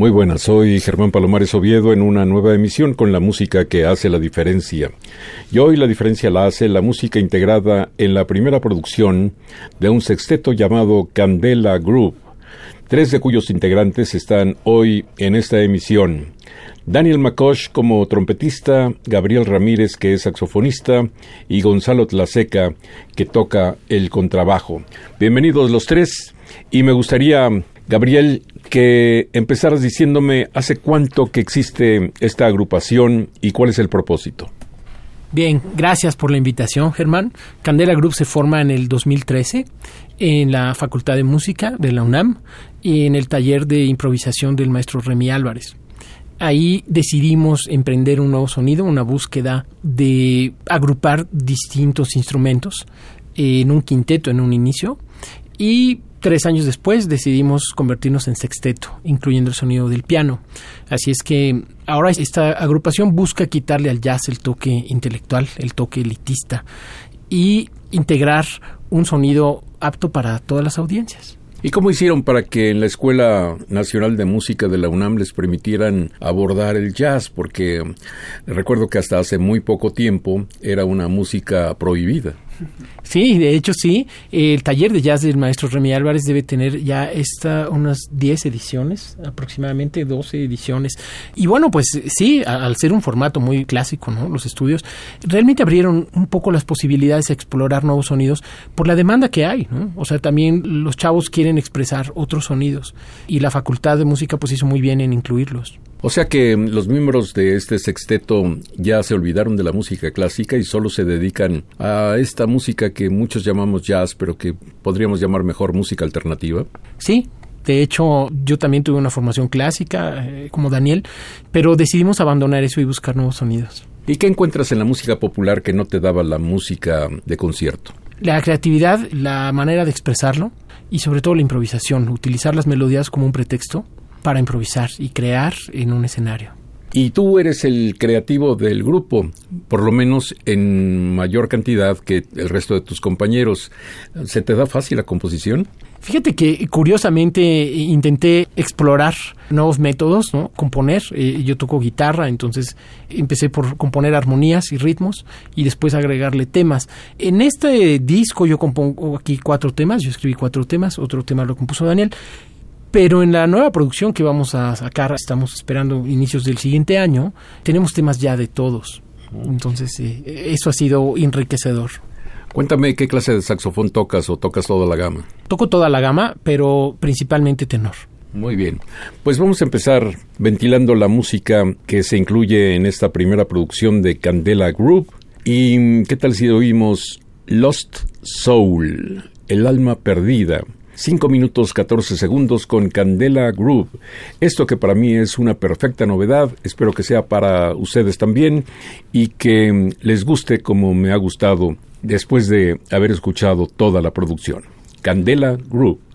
Muy buenas, soy Germán Palomares Oviedo en una nueva emisión con la música que hace la diferencia. Y hoy la diferencia la hace la música integrada en la primera producción de un sexteto llamado Candela Group, tres de cuyos integrantes están hoy en esta emisión. Daniel Makosh como trompetista, Gabriel Ramírez que es saxofonista y Gonzalo Tlaseca que toca el contrabajo. Bienvenidos los tres y me gustaría Gabriel, que empezaras diciéndome hace cuánto que existe esta agrupación y cuál es el propósito. Bien, gracias por la invitación, Germán. Candela Group se forma en el 2013 en la Facultad de Música de la UNAM y en el taller de improvisación del maestro Remy Álvarez. Ahí decidimos emprender un nuevo sonido, una búsqueda de agrupar distintos instrumentos en un quinteto en un inicio y tres años después decidimos convertirnos en sexteto, incluyendo el sonido del piano. Así es que ahora esta agrupación busca quitarle al jazz el toque intelectual, el toque elitista y integrar un sonido apto para todas las audiencias. ¿Y cómo hicieron para que en la Escuela Nacional de Música de la UNAM les permitieran abordar el jazz? Porque recuerdo que hasta hace muy poco tiempo era una música prohibida. Sí, de hecho sí. El taller de jazz del maestro Remy Álvarez debe tener ya esta, unas 10 ediciones, aproximadamente 12 ediciones. Y bueno, pues sí, al ser un formato muy clásico, ¿no? Los estudios realmente abrieron un poco las posibilidades de explorar nuevos sonidos por la demanda que hay. O sea, también los chavos quieren expresar otros sonidos y la Facultad de Música pues hizo muy bien en incluirlos. O sea que los miembros de este sexteto ya se olvidaron de la música clásica y solo se dedican a esta música que muchos llamamos jazz, pero que podríamos llamar mejor música alternativa. Sí, de hecho, yo también tuve una formación clásica, eh, como Daniel, pero decidimos abandonar eso y buscar nuevos sonidos. ¿Y qué encuentras en la música popular que no te daba la música de concierto? La creatividad, la manera de expresarlo y sobre todo la improvisación, utilizar las melodías como un pretexto para improvisar y crear en un escenario. Y tú eres el creativo del grupo, por lo menos en mayor cantidad que el resto de tus compañeros. ¿Se te da fácil la composición? Fíjate que curiosamente intenté explorar nuevos métodos, ¿no? Componer. Eh, yo toco guitarra, entonces empecé por componer armonías y ritmos y después agregarle temas. En este disco yo compongo aquí cuatro temas, yo escribí cuatro temas, otro tema lo compuso Daniel pero en la nueva producción que vamos a sacar, estamos esperando inicios del siguiente año, tenemos temas ya de todos. Entonces, eso ha sido enriquecedor. Cuéntame qué clase de saxofón tocas o tocas toda la gama. Toco toda la gama, pero principalmente tenor. Muy bien. Pues vamos a empezar ventilando la música que se incluye en esta primera producción de Candela Group. ¿Y qué tal si oímos Lost Soul, el alma perdida? 5 minutos 14 segundos con Candela Groove. Esto que para mí es una perfecta novedad, espero que sea para ustedes también y que les guste como me ha gustado después de haber escuchado toda la producción. Candela Groove.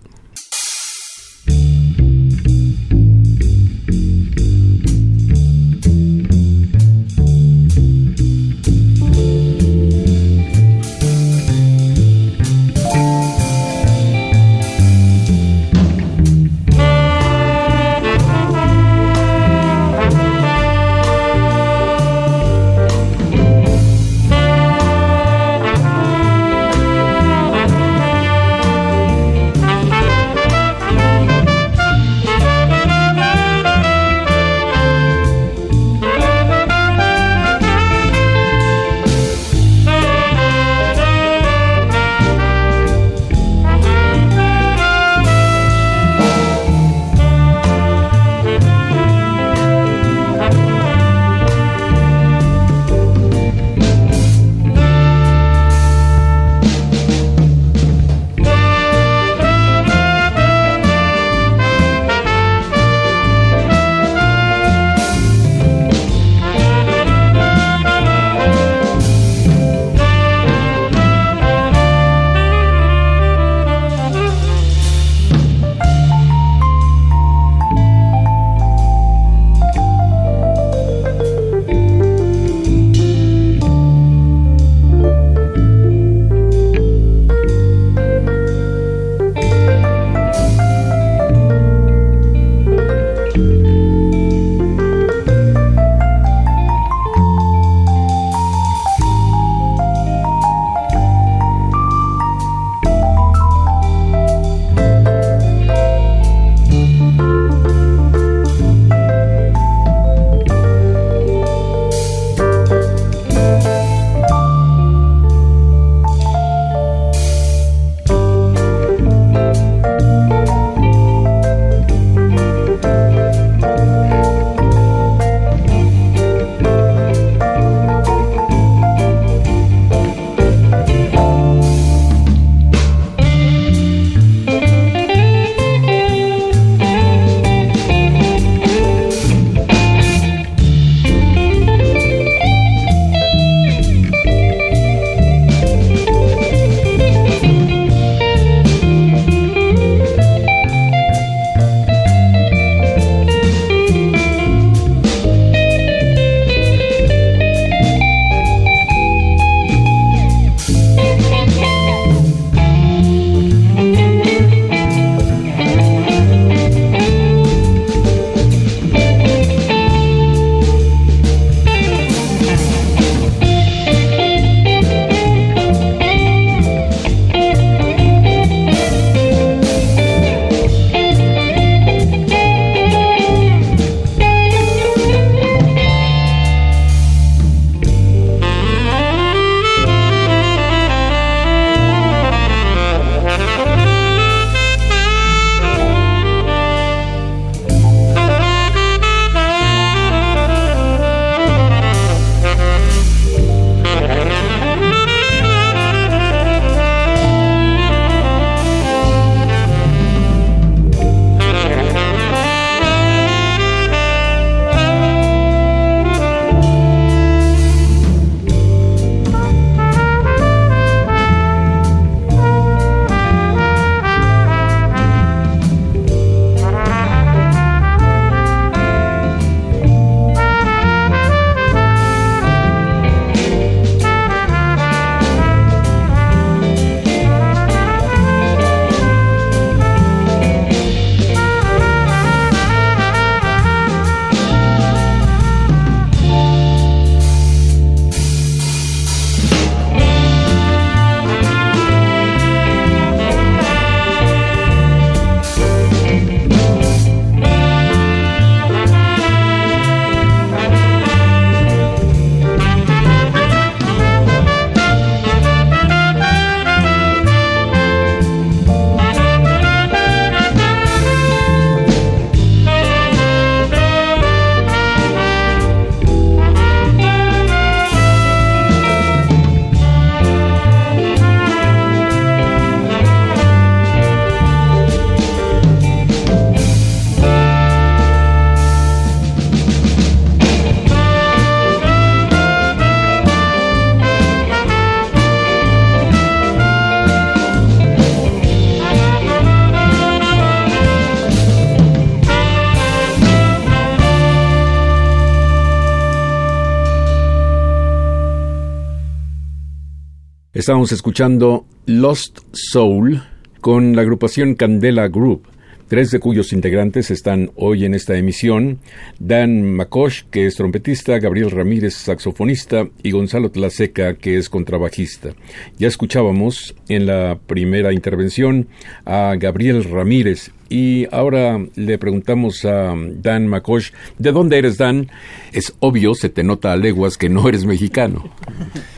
Estamos escuchando Lost Soul con la agrupación Candela Group tres de cuyos integrantes están hoy en esta emisión, Dan Makosh, que es trompetista, Gabriel Ramírez, saxofonista, y Gonzalo Tlaseca, que es contrabajista. Ya escuchábamos en la primera intervención a Gabriel Ramírez, y ahora le preguntamos a Dan Makosh, ¿de dónde eres Dan? Es obvio, se te nota a leguas que no eres mexicano.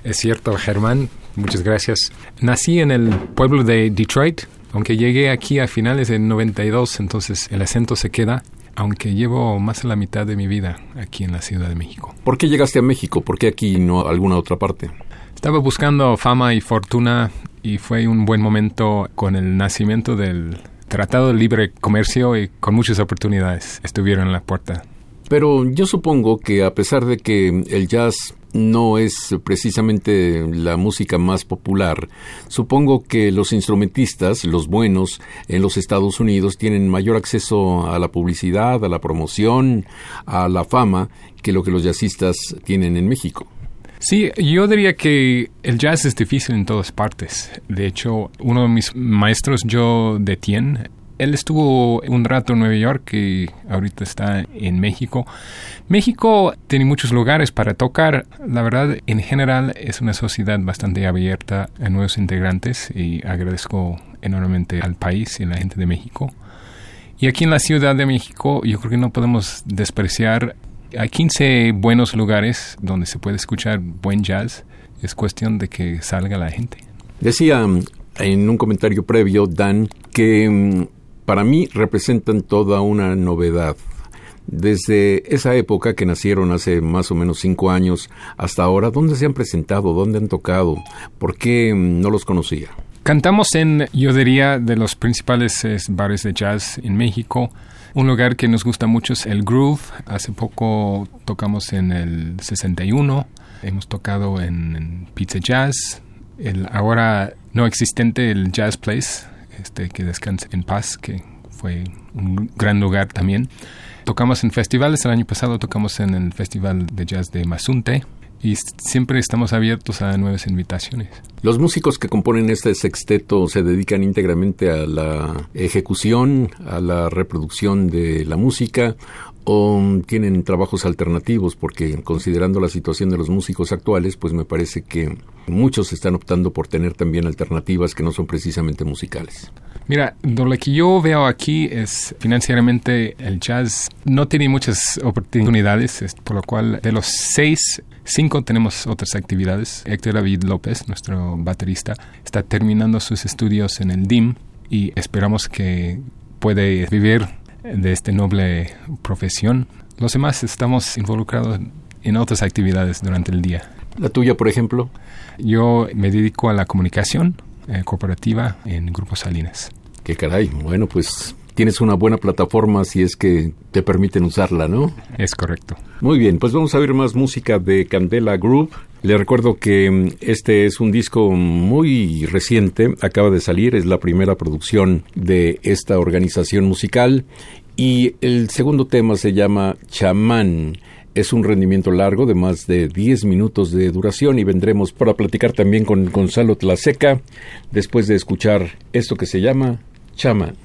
Es cierto, Germán, muchas gracias. Nací en el pueblo de Detroit, aunque llegué aquí a finales del 92, entonces el acento se queda, aunque llevo más de la mitad de mi vida aquí en la Ciudad de México. ¿Por qué llegaste a México? ¿Por qué aquí y no a alguna otra parte? Estaba buscando fama y fortuna y fue un buen momento con el nacimiento del Tratado de Libre Comercio y con muchas oportunidades estuvieron en la puerta. Pero yo supongo que a pesar de que el jazz no es precisamente la música más popular. Supongo que los instrumentistas, los buenos, en los Estados Unidos tienen mayor acceso a la publicidad, a la promoción, a la fama, que lo que los jazzistas tienen en México. Sí, yo diría que el jazz es difícil en todas partes. De hecho, uno de mis maestros, Joe Detien, él estuvo un rato en Nueva York y ahorita está en México. México tiene muchos lugares para tocar. La verdad, en general, es una sociedad bastante abierta a nuevos integrantes y agradezco enormemente al país y a la gente de México. Y aquí en la Ciudad de México, yo creo que no podemos despreciar. Hay 15 buenos lugares donde se puede escuchar buen jazz. Es cuestión de que salga la gente. Decía en un comentario previo, Dan, que mm, para mí representan toda una novedad. Desde esa época que nacieron hace más o menos cinco años hasta ahora, ¿dónde se han presentado? ¿Dónde han tocado? ¿Por qué mm, no los conocía? Cantamos en, yo diría, de los principales bares de jazz en México. Un lugar que nos gusta mucho es el Groove. Hace poco tocamos en el 61. Hemos tocado en, Pizza Jazz. El ahora no existente, el Jazz Place este, que descanse en paz, que fue un gran lugar también. Tocamos en festivales, el año pasado tocamos en el Festival de Jazz de Mazunte y siempre estamos abiertos a nuevas invitaciones. Los músicos que componen este sexteto se dedican íntegramente a la ejecución, a la reproducción de la música o tienen trabajos alternativos porque considerando la situación de los músicos actuales, pues me parece que muchos están optando por tener también alternativas que no son precisamente musicales. Mira, lo que yo veo aquí es financieramente el jazz no tiene muchas oportunidades, por lo cual de los seis, cinco tenemos otras actividades. Héctor David López, nuestro baterista, está terminando sus estudios en el DIM y esperamos que puede vivir de esta noble profesión. Los demás estamos involucrados en otras actividades durante el día. ¿La tuya, por ejemplo? Yo me dedico a la comunicación eh, cooperativa en Grupo Salinas. Qué caray. Bueno, pues tienes una buena plataforma si es que te permiten usarla, ¿no? Es correcto. Muy bien, pues vamos a ver más música de Candela Group. Le recuerdo que mm, este es un disco muy reciente, acaba de salir, es la primera producción de esta organización musical y el segundo tema se llama Chamán. Es un rendimiento largo de más de 10 minutos de duración y vendremos para platicar también con Gonzalo Tlaseca después de escuchar esto que se llama Chamán.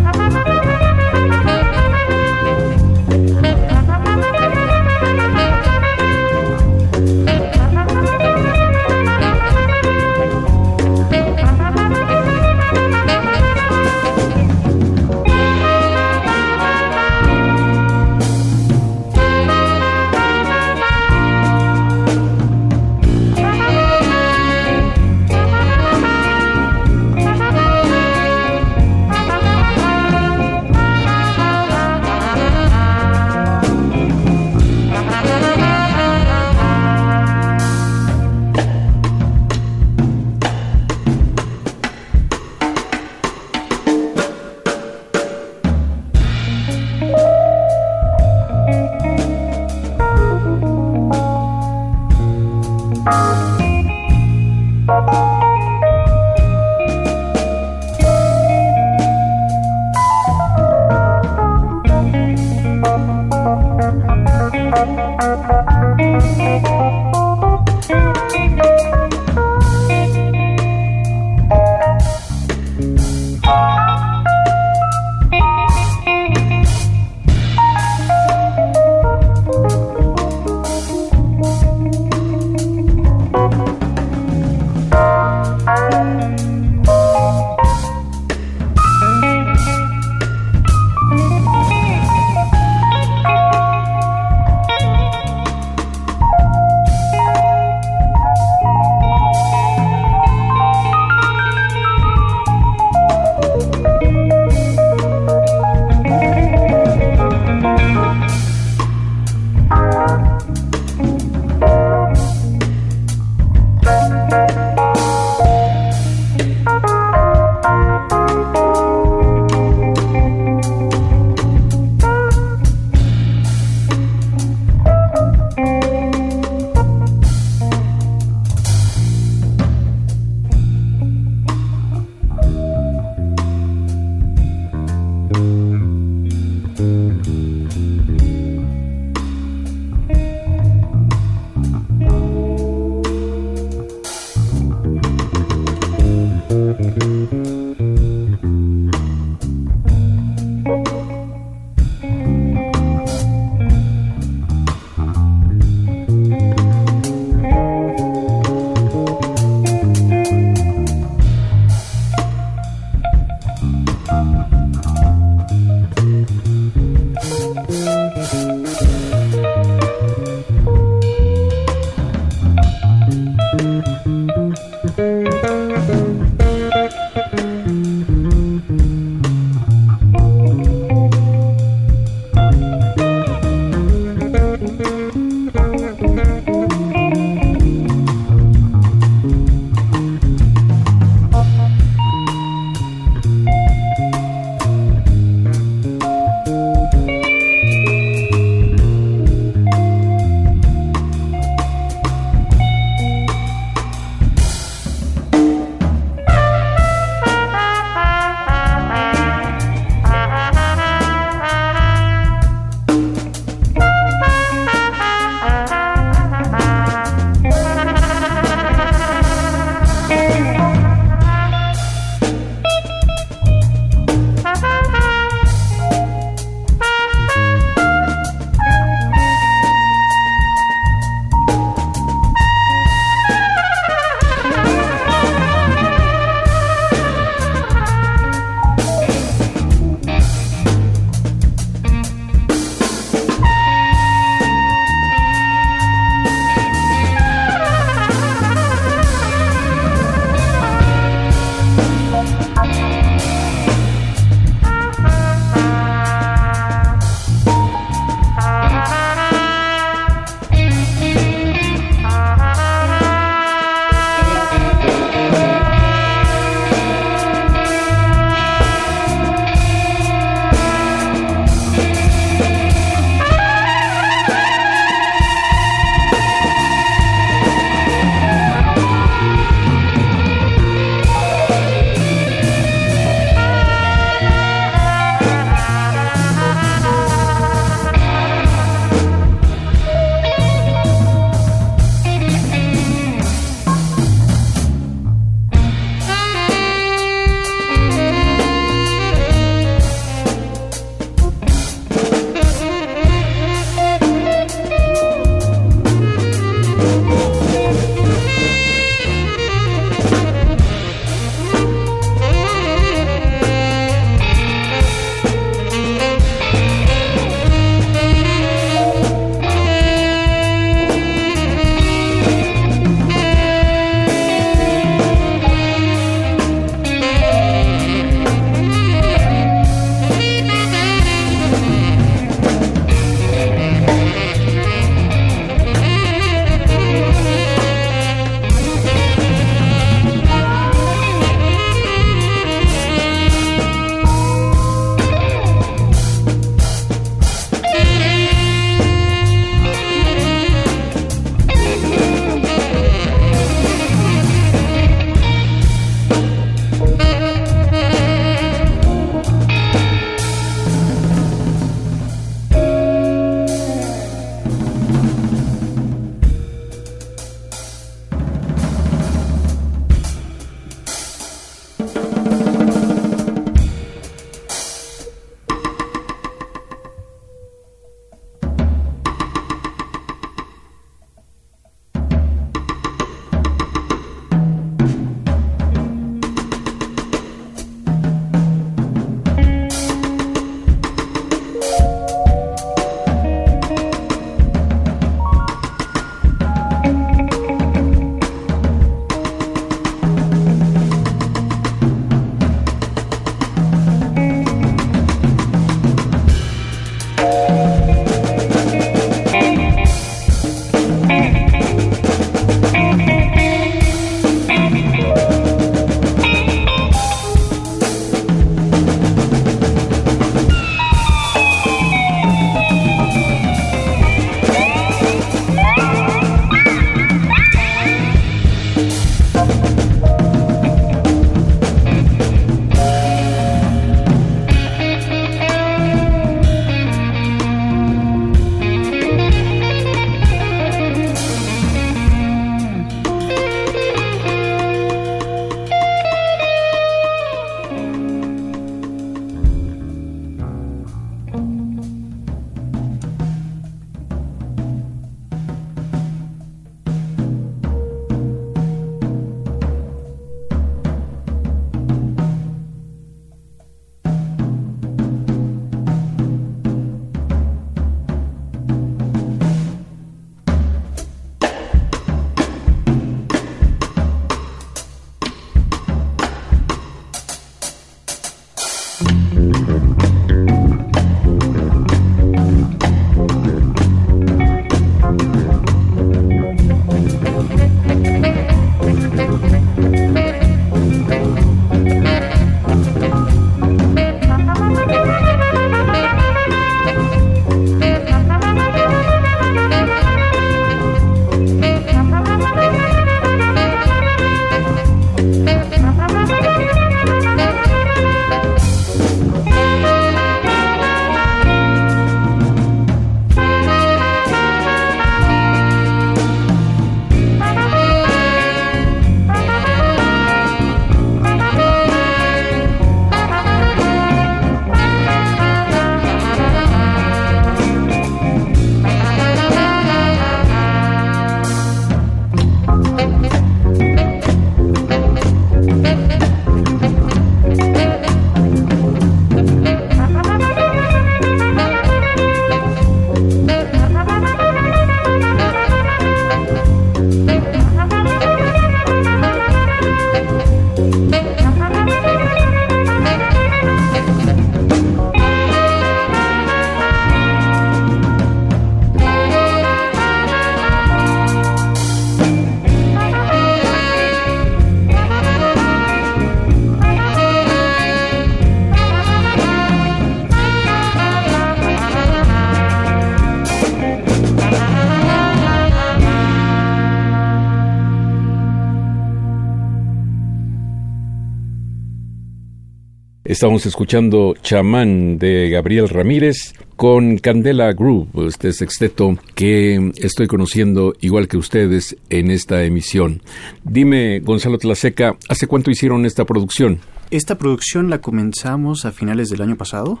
Estamos escuchando Chamán de Gabriel Ramírez con Candela Groove, este sexteto que estoy conociendo igual que ustedes en esta emisión. Dime, Gonzalo Tlaseca, ¿hace cuánto hicieron esta producción? Esta producción la comenzamos a finales del año pasado.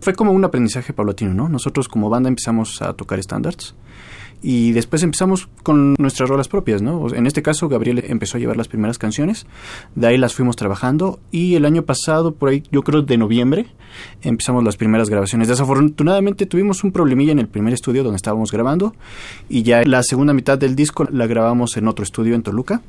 Fue como un aprendizaje paulatino, ¿no? Nosotros como banda empezamos a tocar estándares y después empezamos con nuestras rolas propias, ¿no? En este caso, Gabriel empezó a llevar las primeras canciones, de ahí las fuimos trabajando y el año pasado, por ahí, yo creo de noviembre, empezamos las primeras grabaciones. Desafortunadamente tuvimos un problemilla en el primer estudio donde estábamos grabando y ya la segunda mitad del disco la grabamos en otro estudio en Toluca.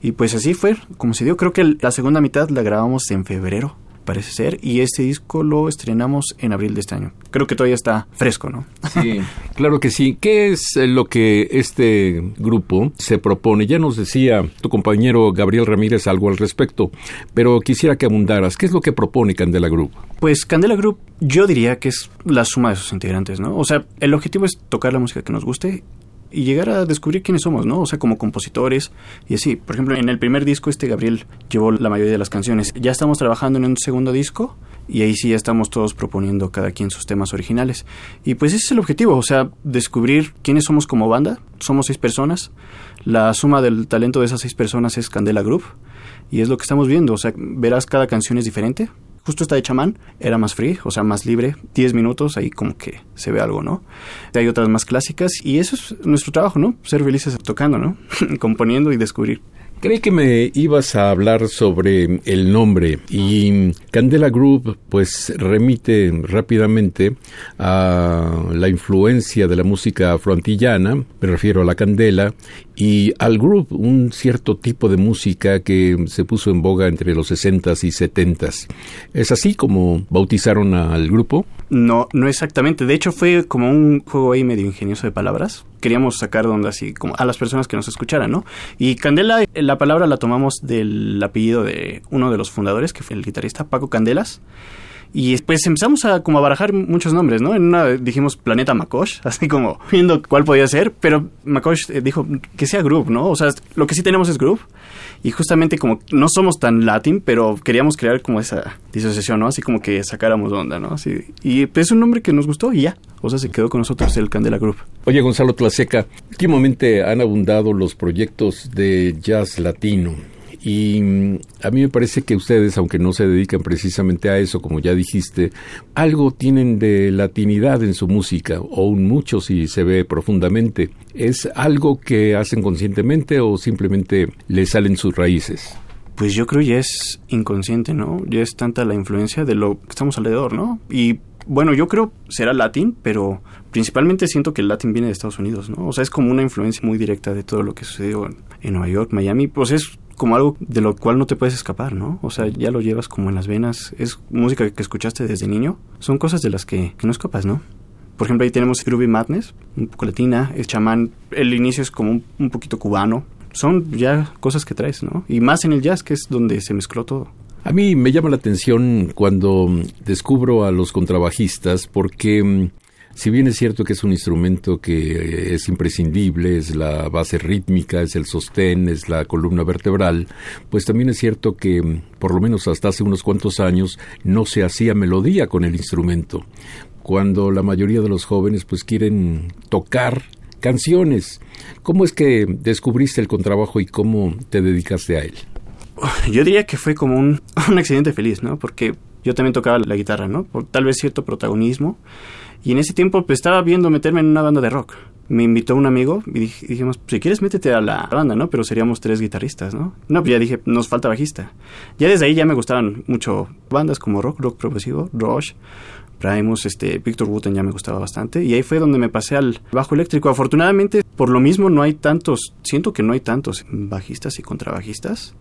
Y pues así fue, como se dio, creo que la segunda mitad la grabamos en febrero parece ser, y este disco lo estrenamos en abril de este año. Creo que todavía está fresco, ¿no? Sí, claro que sí. ¿Qué es eh, lo que este grupo se propone? Ya nos decía tu compañero Gabriel Ramírez algo al respecto, pero quisiera que abundaras. ¿Qué es lo que propone Candela Group? Pues Candela Group yo diría que es la suma de sus integrantes, ¿no? O sea, el objetivo es tocar la música que nos guste y llegar a descubrir quiénes somos, ¿no? O sea, como compositores y así. Por ejemplo, en el primer disco este Gabriel llevó la mayoría de las canciones. Ya estamos trabajando en un segundo disco y ahí sí ya estamos todos proponiendo cada quien sus temas originales. Y pues ese es el objetivo, o sea, descubrir quiénes somos como banda. Somos seis personas. La suma del talento de esas seis personas es Candela Group y es lo que estamos viendo, o sea, verás cada canción es diferente, Justo esta de chamán era más free, o sea, más libre, 10 minutos, ahí como que se ve algo, ¿no? Hay otras más clásicas y eso es nuestro trabajo, ¿no? Ser felices tocando, ¿no? Componiendo y descubrir. Creí que me ibas a hablar sobre el nombre y Candela Group pues remite rápidamente a la influencia de la música afroantillana, me refiero a la candela, y al group, un cierto tipo de música que se puso en boga entre los 60s y 70s. ¿Es así como bautizaron al grupo? No, no exactamente. De hecho fue como un juego ahí medio ingenioso de palabras queríamos sacar de onda así como a las personas que nos escucharan, ¿no? Y Candela, la palabra la tomamos del apellido de uno de los fundadores, que fue el guitarrista Paco Candelas. Y después empezamos a como a barajar muchos nombres, ¿no? En una dijimos Planeta Makosh, así como viendo cuál podía ser, pero Makosh eh, dijo que sea Group, ¿no? O sea, lo que sí tenemos es Group. Y justamente como no somos tan latín, pero queríamos crear como esa disociación, ¿no? Así como que sacáramos onda, ¿no? Así, y pues, es un nombre que nos gustó y ya. O sea, se quedó con nosotros el Candela Group. Oye, Gonzalo Tlaseca, últimamente han abundado los proyectos de jazz latino. Y mm, a mí me parece que ustedes, aunque no se dedican precisamente a eso, como ya dijiste, algo tienen de latinidad en su música, o un mucho si se ve profundamente. ¿Es algo que hacen conscientemente o simplemente le salen sus raíces? Pues yo creo ya es inconsciente, ¿no? Ya es tanta la influencia de lo que estamos alrededor, ¿no? Y bueno, yo creo será latín, pero principalmente siento que el latín viene de Estados Unidos, ¿no? O sea, es como una influencia muy directa de todo lo que sucedió en, en Nueva York, Miami, pues es como algo de lo cual no te puedes escapar, ¿no? O sea, ya lo llevas como en las venas, es música que escuchaste desde niño, son cosas de las que, no escapas, ¿no? Por ejemplo, ahí tenemos Groovy Madness, un poco latina, es chamán, el inicio es como un, poquito cubano, son ya cosas que traes, ¿no? Y más en el jazz, que es donde se mezcló todo. A mí me llama la atención cuando descubro a los contrabajistas porque mm, si bien es cierto que es un instrumento que es imprescindible, es la base rítmica, es el sostén, es la columna vertebral, pues también es cierto que, por lo menos hasta hace unos cuantos años, no se hacía melodía con el instrumento. Cuando la mayoría de los jóvenes pues quieren tocar canciones. ¿Cómo es que descubriste el contrabajo y cómo te dedicaste a él? Yo diría que fue como un, un accidente feliz, ¿no? Porque yo también tocaba la guitarra, ¿no? Por tal vez cierto protagonismo y en ese tiempo pues, estaba viendo meterme en una banda de rock. Me invitó un amigo y dijimos, si quieres métete a la banda, ¿no? Pero seríamos tres guitarristas, ¿no? No, pues ya dije, nos falta bajista. Ya desde ahí ya me gustaban mucho bandas como rock, rock progresivo, Rush, Primus, este, Victor Wooten ya me gustaba bastante. Y ahí fue donde me pasé al bajo eléctrico. Afortunadamente, por lo mismo no hay tantos, siento que no hay tantos bajistas y contrabajistas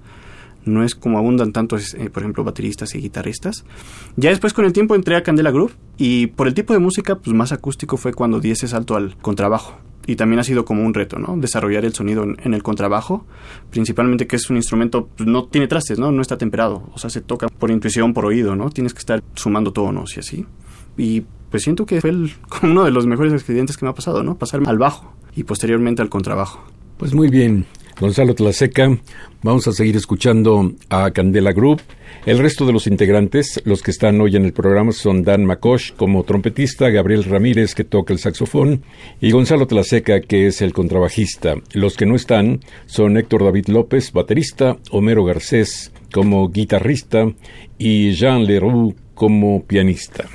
no es como abundan tantos, eh, por ejemplo, bateristas y guitarristas. Ya después con el tiempo entré a Candela Groove y por el tipo de música, pues más acústico fue cuando di ese salto al contrabajo. Y también ha sido como un reto, ¿no? Desarrollar el sonido en, el contrabajo, principalmente que es un instrumento, pues, no tiene trastes, ¿no? No está temperado, o sea, se toca por intuición, por oído, ¿no? Tienes que estar sumando tonos y así. Y pues siento que fue uno de los mejores accidentes que me ha pasado, ¿no? Pasar al bajo y posteriormente al contrabajo. Pues muy bien. Gonzalo Tlaseca. Vamos a seguir escuchando a Candela Group. El resto de los integrantes, los que están hoy en el programa, son Dan Makosh como trompetista, Gabriel Ramírez que toca el saxofón y Gonzalo Tlaseca que es el contrabajista. Los que no están son Héctor David López, baterista, Homero Garcés como guitarrista y Jean Leroux como pianista.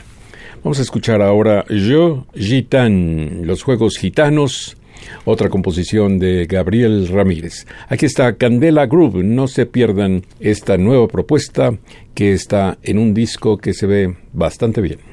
Vamos a escuchar ahora Yo Gitan, los Juegos Gitanos, otra composición de Gabriel Ramírez. Aquí está Candela Groove, no se pierdan esta nueva propuesta que está en un disco que se ve bastante bien.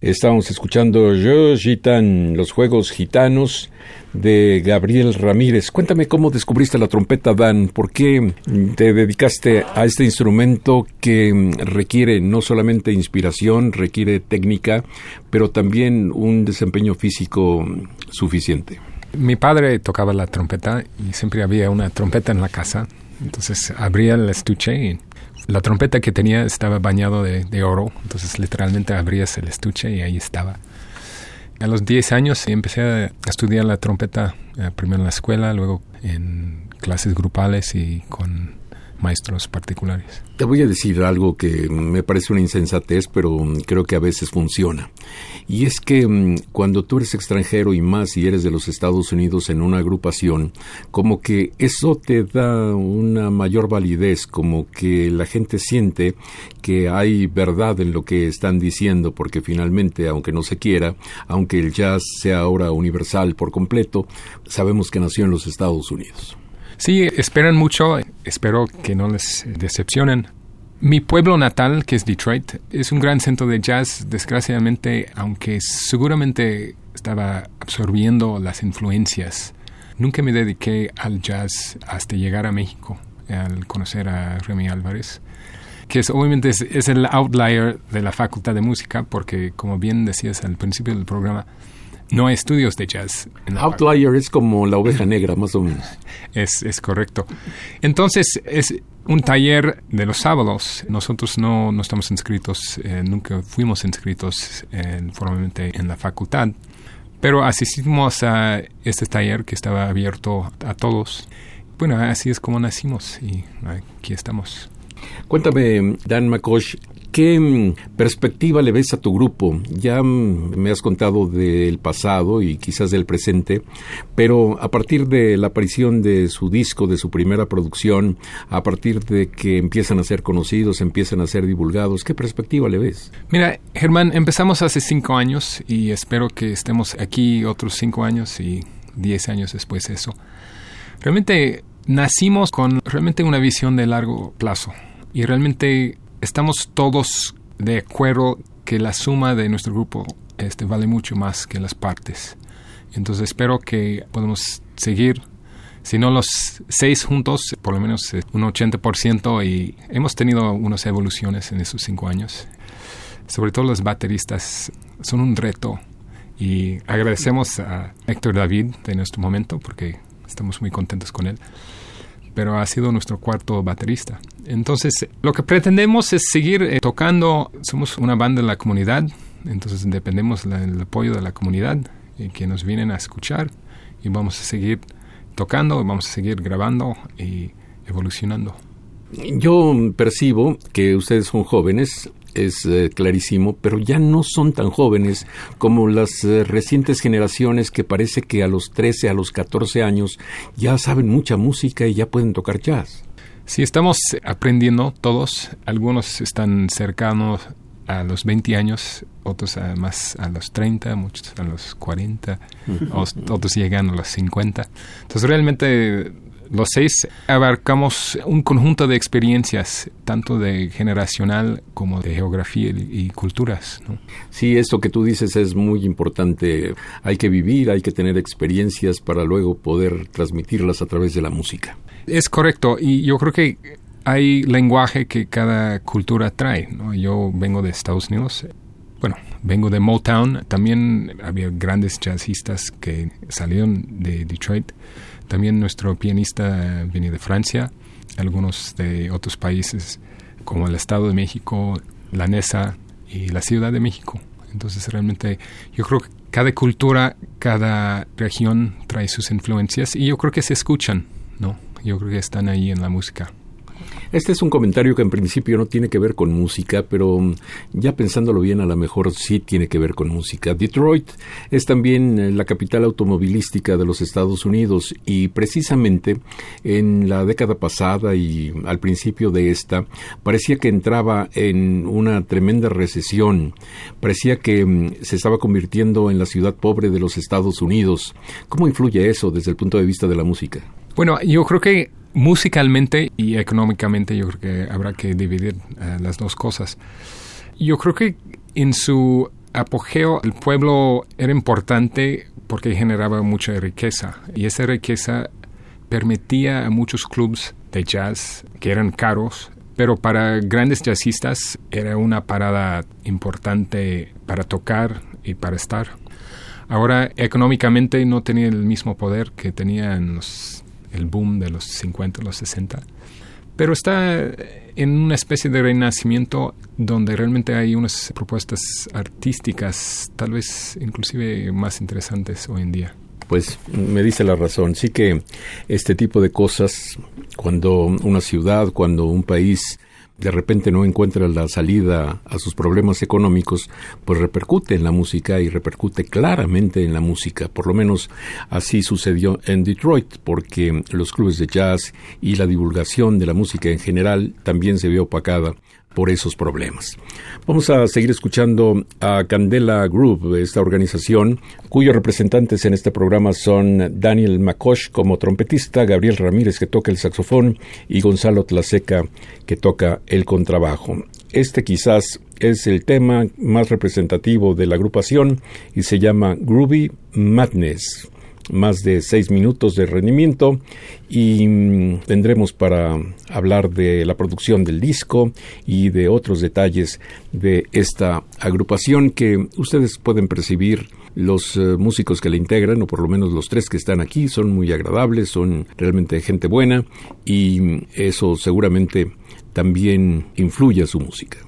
Estábamos escuchando Yo Gitan, los Juegos Gitanos de Gabriel Ramírez. Cuéntame cómo descubriste la trompeta, Dan. ¿Por qué te dedicaste a este instrumento que requiere no solamente inspiración, requiere técnica, pero también un desempeño físico suficiente? Mi padre tocaba la trompeta y siempre había una trompeta en la casa. Entonces abría el estuche y la trompeta que tenía estaba bañado de, de, oro, entonces literalmente abrías el estuche y ahí estaba. A los 10 años empecé a estudiar la trompeta, eh, primero en la escuela, luego en clases grupales y con maestros particulares. Te voy a decir algo que me parece una insensatez, pero creo que a veces funciona. Y es que mm, cuando tú eres extranjero y más si eres de los Estados Unidos en una agrupación, como que eso te da una mayor validez, como que la gente siente que hay verdad en lo que están diciendo, porque finalmente, aunque no se quiera, aunque el jazz sea ahora universal por completo, sabemos que nació en los Estados Unidos. Sí, esperan mucho, espero que no les decepcionen. Mi pueblo natal, que es Detroit, es un gran centro de jazz, desgraciadamente, aunque seguramente estaba absorbiendo las influencias. Nunca me dediqué al jazz hasta llegar a México, al conocer a Remy Álvarez, que es, obviamente es, es el outlier de la Facultad de Música, porque como bien decías al principio del programa, no hay estudios de jazz. Outlier es como la oveja negra, más o menos. Es, es correcto. Entonces, es un taller de los sábados. Nosotros no, no estamos inscritos, eh, nunca fuimos inscritos eh, formalmente en la facultad, pero asistimos a este taller que estaba abierto a todos. Bueno, así es como nacimos y aquí estamos. Cuéntame, Dan McCosh, ¿Qué mm, perspectiva le ves a tu grupo? Ya mm, me has contado del pasado y quizás del presente, pero a partir de la aparición de su disco, de su primera producción, a partir de que empiezan a ser conocidos, empiezan a ser divulgados, ¿qué perspectiva le ves? Mira, Germán, empezamos hace cinco años y espero que estemos aquí otros cinco años y diez años después de eso. Realmente nacimos con realmente una visión de largo plazo y realmente estamos todos de acuerdo que la suma de nuestro grupo este, vale mucho más que las partes. Entonces espero que podamos seguir, si no los seis juntos, por lo menos eh, un 80% y hemos tenido unas evoluciones en esos cinco años. Sobre todo los bateristas son un reto y agradecemos a Héctor David de nuestro momento porque estamos muy contentos con él pero ha sido nuestro cuarto baterista. Entonces, lo que pretendemos es seguir eh, tocando. Somos una banda de la comunidad, entonces dependemos del apoyo de la comunidad y que nos vienen a escuchar y vamos a seguir tocando, vamos a seguir grabando y evolucionando. Yo percibo que ustedes son jóvenes, es eh, clarísimo, pero ya no son tan jóvenes como las eh, recientes generaciones que parece que a los 13, a los 14 años ya saben mucha música y ya pueden tocar jazz. Sí, estamos aprendiendo todos. Algunos están cercanos a los 20 años, otros más a los 30, muchos a los 40, otros llegan a los 50. Entonces realmente los seis abarcamos un conjunto de experiencias, tanto de generacional como de geografía y, culturas. Sí, esto que tú dices es muy importante. Hay que vivir, hay que tener experiencias para luego poder transmitirlas a través de la música. Es correcto, y yo creo que hay lenguaje que cada cultura trae. Yo vengo de Estados Unidos, bueno, vengo de Motown, también había grandes jazzistas que salieron de Detroit también nuestro pianista viene de Francia, algunos de otros países como el Estado de México, la NESA y la Ciudad de México. Entonces realmente yo creo que cada cultura, cada región trae sus influencias y yo creo que se escuchan, ¿no? Yo creo que están ahí en la música. Este es un comentario que en principio no tiene que ver con música, pero mm, ya pensándolo bien, a lo mejor sí tiene que ver con música. Detroit es también eh, la capital automovilística de los Estados Unidos y precisamente en la década pasada y al principio de esta parecía que entraba en una tremenda recesión, parecía que mm, se estaba convirtiendo en la ciudad pobre de los Estados Unidos. ¿Cómo influye eso desde el punto de vista de la música? Bueno, yo creo que musicalmente y económicamente yo creo que habrá que dividir eh, las dos cosas. Yo creo que en su apogeo, el pueblo era importante porque generaba mucha riqueza y esa riqueza permitía a muchos clubs de jazz que eran caros, pero para grandes jazzistas era una parada importante para tocar y para estar. Ahora económicamente no tenía el mismo poder que tenía en el boom de los 50, los 60, pero está en una especie de renacimiento donde realmente hay unas propuestas artísticas tal vez inclusive más interesantes hoy en día pues me dice la razón. Sí que este tipo de cosas, cuando una ciudad, cuando un país de repente no encuentra la salida a sus problemas económicos, pues repercute en la música y repercute claramente en la música. Por lo menos así sucedió en Detroit, porque los clubes de jazz y la divulgación de la música en general también se vio opacada por esos problemas. Vamos a seguir escuchando a Candela Group, esta organización cuyos representantes en este programa son Daniel Makosh como trompetista, Gabriel Ramírez que toca el saxofón y Gonzalo Tlaseca que toca el contrabajo. Este quizás es el tema más representativo de la agrupación y se llama Groovy Madness más de seis minutos de rendimiento y mm, tendremos para hablar de la producción del disco y de otros detalles de esta agrupación que ustedes pueden percibir los eh, músicos que la integran, o por lo menos los tres que están aquí, son muy agradables, son realmente gente buena y mm, eso seguramente también influye a su música.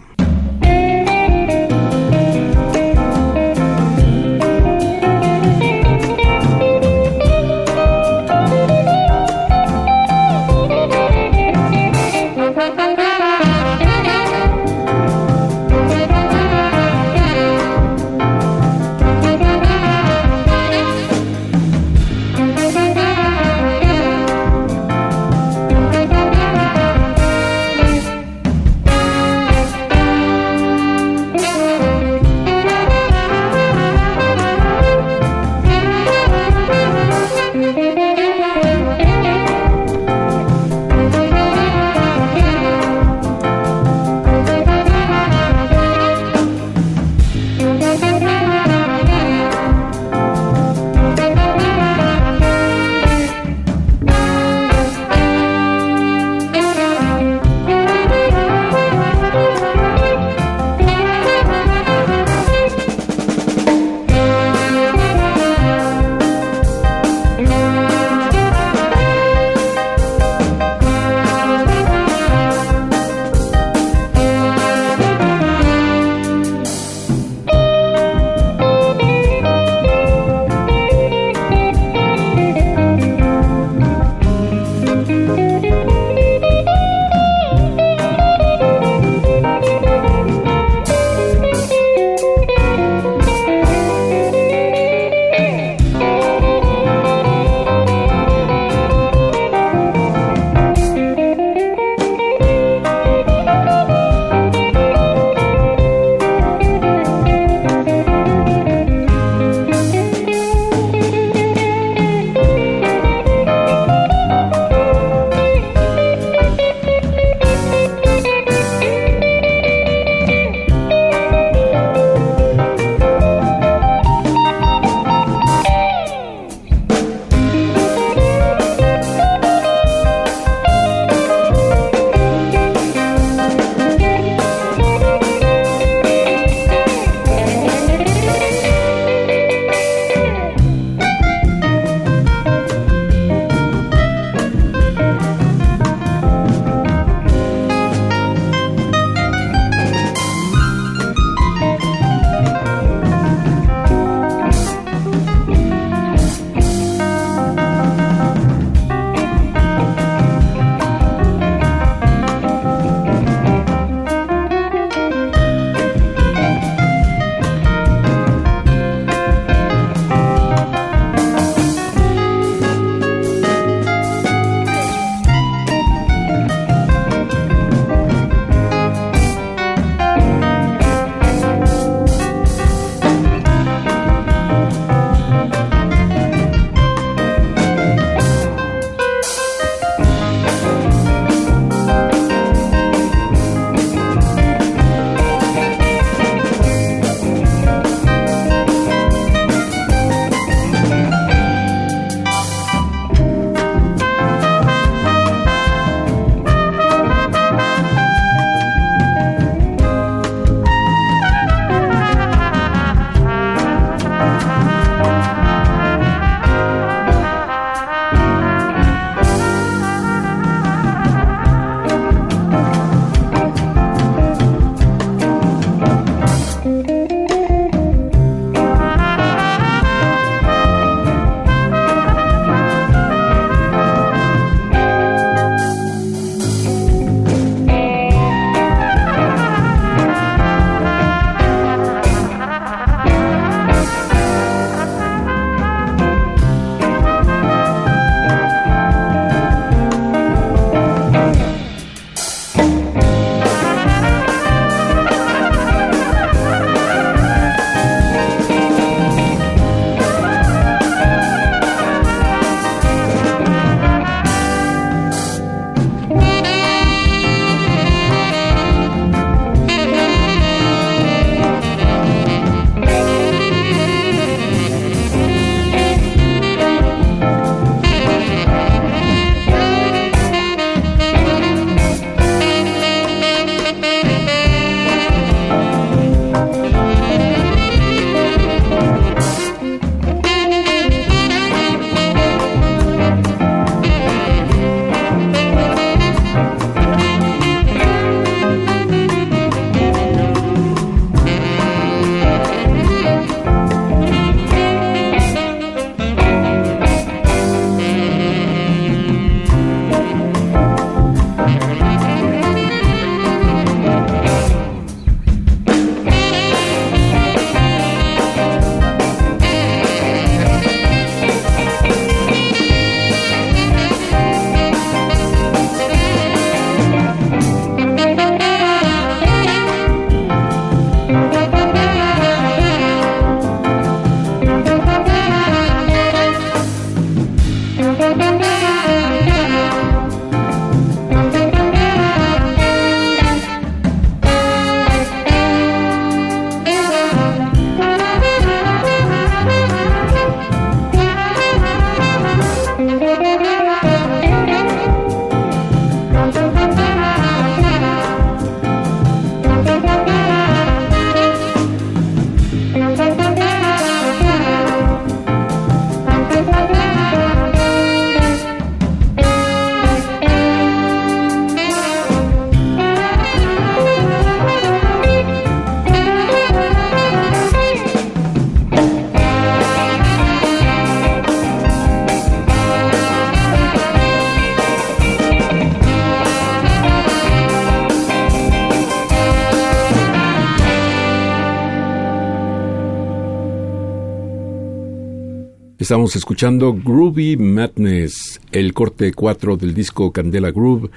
Estamos escuchando Groovy Madness, el corte 4 del disco Candela Groove,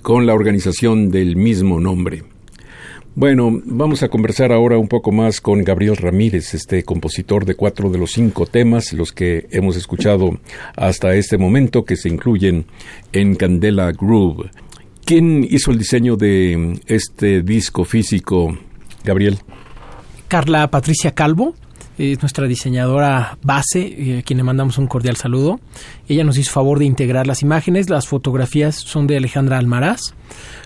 con la organización del mismo nombre. Bueno, vamos a conversar ahora un poco más con Gabriel Ramírez, este compositor de cuatro de los cinco temas, los que hemos escuchado hasta este momento, que se incluyen en Candela Groove. ¿Quién hizo el diseño de este disco físico, Gabriel? Carla Patricia Calvo, es nuestra diseñadora base, eh, a quien le mandamos un cordial saludo. Ella nos hizo favor de integrar las imágenes, las fotografías son de Alejandra Almaraz.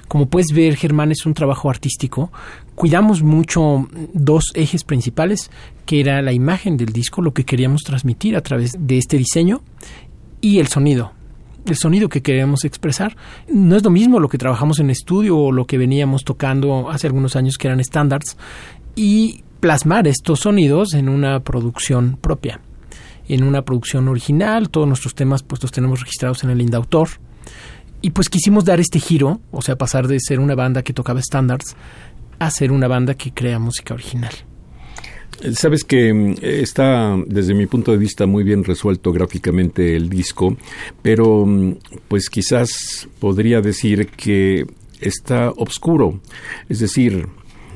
Como puedes ver, Germán, es un trabajo artístico. Cuidamos mucho dos ejes principales, que era la imagen del disco, lo que queríamos transmitir a través de este diseño, y el sonido, el sonido que queremos expresar. No es lo mismo lo que trabajamos en estudio o lo que veníamos tocando hace algunos años que eran estándares y plasmar estos sonidos en una producción propia, en una producción original. Todos nuestros temas pues los tenemos registrados en el Indautor. Y pues quisimos dar este giro, o sea, pasar de ser una banda que tocaba estándares a ser una banda que crea música original. Sabes que mm, está, desde mi punto de vista, muy bien resuelto gráficamente el disco, pero mm, pues quizás podría decir que está oscuro. Es decir,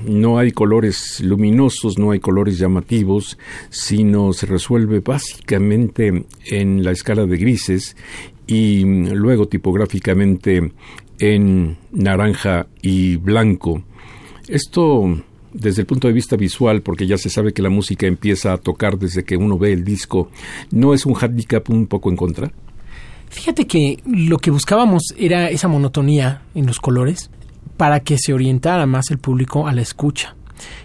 no hay colores luminosos, no hay colores llamativos, sino se resuelve básicamente en la escala de grises y luego tipográficamente en naranja y blanco. Esto desde el punto de vista visual, porque ya se sabe que la música empieza a tocar desde que uno ve el disco, ¿no es un handicap un poco en contra? Fíjate que lo que buscábamos era esa monotonía en los colores, para que se orientara más el público a la escucha.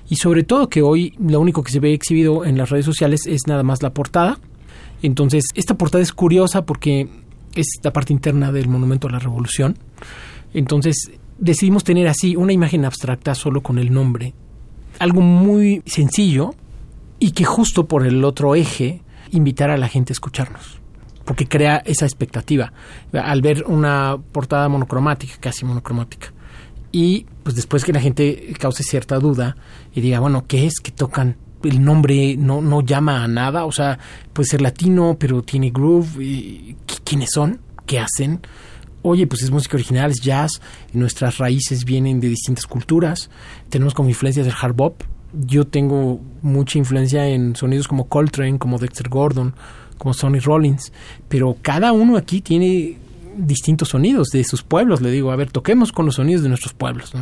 Y sobre todo que hoy lo único que se ve exhibido en las redes sociales es nada más la portada. Entonces, esta portada es curiosa porque es la parte interna del Monumento a la Revolución. Entonces, decidimos tener así una imagen abstracta solo con el nombre. Algo muy sencillo y que justo por el otro eje invitar a la gente a escucharnos. Porque crea esa expectativa. Al ver una portada monocromática, casi monocromática, y pues después que la gente cause cierta duda y diga, bueno, ¿qué es que tocan? El nombre no, no llama a nada, o sea, puede ser latino, pero tiene groove, y, ¿quiénes son? ¿Qué hacen? Oye, pues es música original, es jazz, nuestras raíces vienen de distintas culturas, tenemos como influencias del hard bop, yo tengo mucha influencia en sonidos como Coltrane, como Dexter Gordon, como Sonny Rollins, pero cada uno aquí tiene distintos sonidos de sus pueblos. Le digo, a ver, toquemos con los sonidos de nuestros pueblos.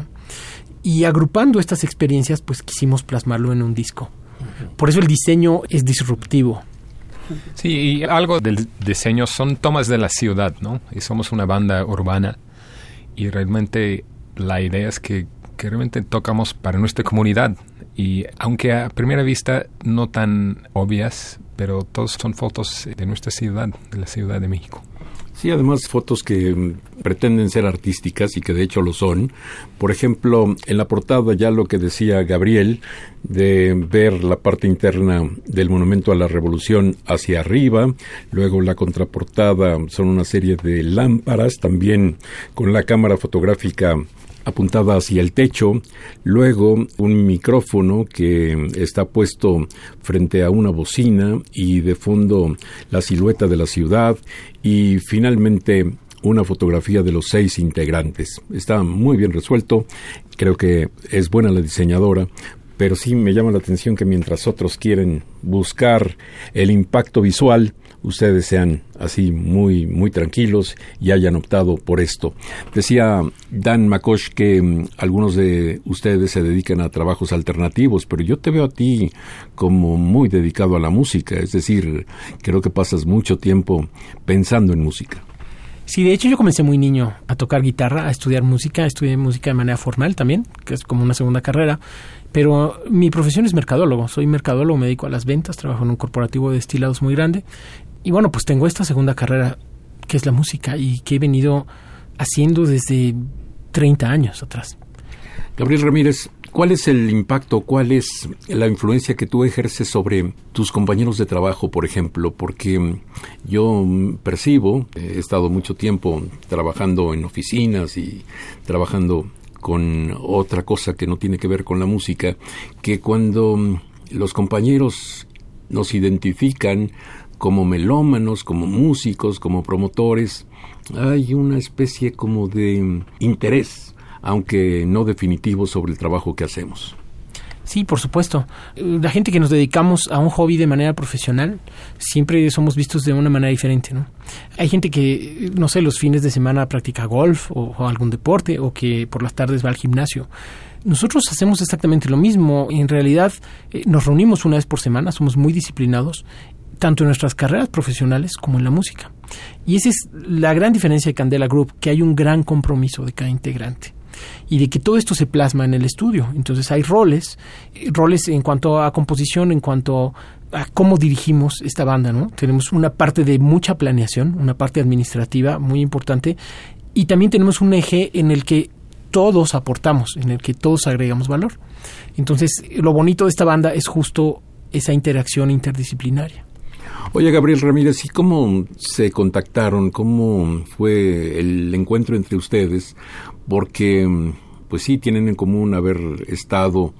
Y agrupando estas experiencias, pues quisimos plasmarlo en un disco. Por eso el diseño es disruptivo. Sí, y algo del diseño son tomas de la ciudad, ¿no? Y somos una banda urbana y realmente la idea es que, que realmente tocamos para nuestra comunidad. Y aunque a primera vista no tan obvias, pero todos son fotos de nuestra ciudad, de la Ciudad de México. Sí, además fotos que mm, pretenden ser artísticas y que de hecho lo son. Por ejemplo, en la portada ya lo que decía Gabriel, de ver la parte interna del monumento a la revolución hacia arriba, luego la contraportada son una serie de lámparas, también con la cámara fotográfica apuntada hacia el techo, luego un micrófono que está puesto frente a una bocina y de fondo la silueta de la ciudad y finalmente una fotografía de los seis integrantes. Está muy bien resuelto, creo que es buena la diseñadora, pero sí me llama la atención que mientras otros quieren buscar el impacto visual, ustedes sean así muy muy tranquilos y hayan optado por esto. Decía Dan Makosh que mm, algunos de ustedes se dedican a trabajos alternativos, pero yo te veo a ti como muy dedicado a la música, es decir, creo que pasas mucho tiempo pensando en música. Sí, de hecho yo comencé muy niño a tocar guitarra, a estudiar música, estudié música de manera formal también, que es como una segunda carrera, pero mi profesión es mercadólogo, soy mercadólogo, me dedico a las ventas, trabajo en un corporativo de destilados muy grande y bueno, pues tengo esta segunda carrera, que es la música, y que he venido haciendo desde 30 años atrás. Gabriel Ramírez, ¿cuál es el impacto, cuál es la influencia que tú ejerces sobre tus compañeros de trabajo, por ejemplo? Porque yo percibo, he estado mucho tiempo trabajando en oficinas y trabajando con otra cosa que no tiene que ver con la música, que cuando los compañeros nos identifican como melómanos, como músicos, como promotores, hay una especie como de interés, aunque no definitivo, sobre el trabajo que hacemos. Sí, por supuesto. La gente que nos dedicamos a un hobby de manera profesional, siempre somos vistos de una manera diferente, ¿no? Hay gente que, no sé, los fines de semana practica golf o, algún deporte o que por las tardes va al gimnasio. Nosotros hacemos exactamente lo mismo. En realidad eh, nos reunimos una vez por semana, somos muy disciplinados, tanto en nuestras carreras profesionales como en la música. Y esa es la gran diferencia de Candela Group, que hay un gran compromiso de cada integrante y de que todo esto se plasma en el estudio. Entonces hay roles, eh, roles en cuanto a composición, en cuanto a cómo dirigimos esta banda, ¿no? Tenemos una parte de mucha planeación, una parte administrativa muy importante y también tenemos un eje en el que todos aportamos, en el que todos agregamos valor. Entonces, lo bonito de esta banda es justo esa interacción interdisciplinaria. Oye, Gabriel Ramírez, ¿y cómo se contactaron? ¿Cómo fue el encuentro entre ustedes? Porque, pues sí, tienen en común haber estado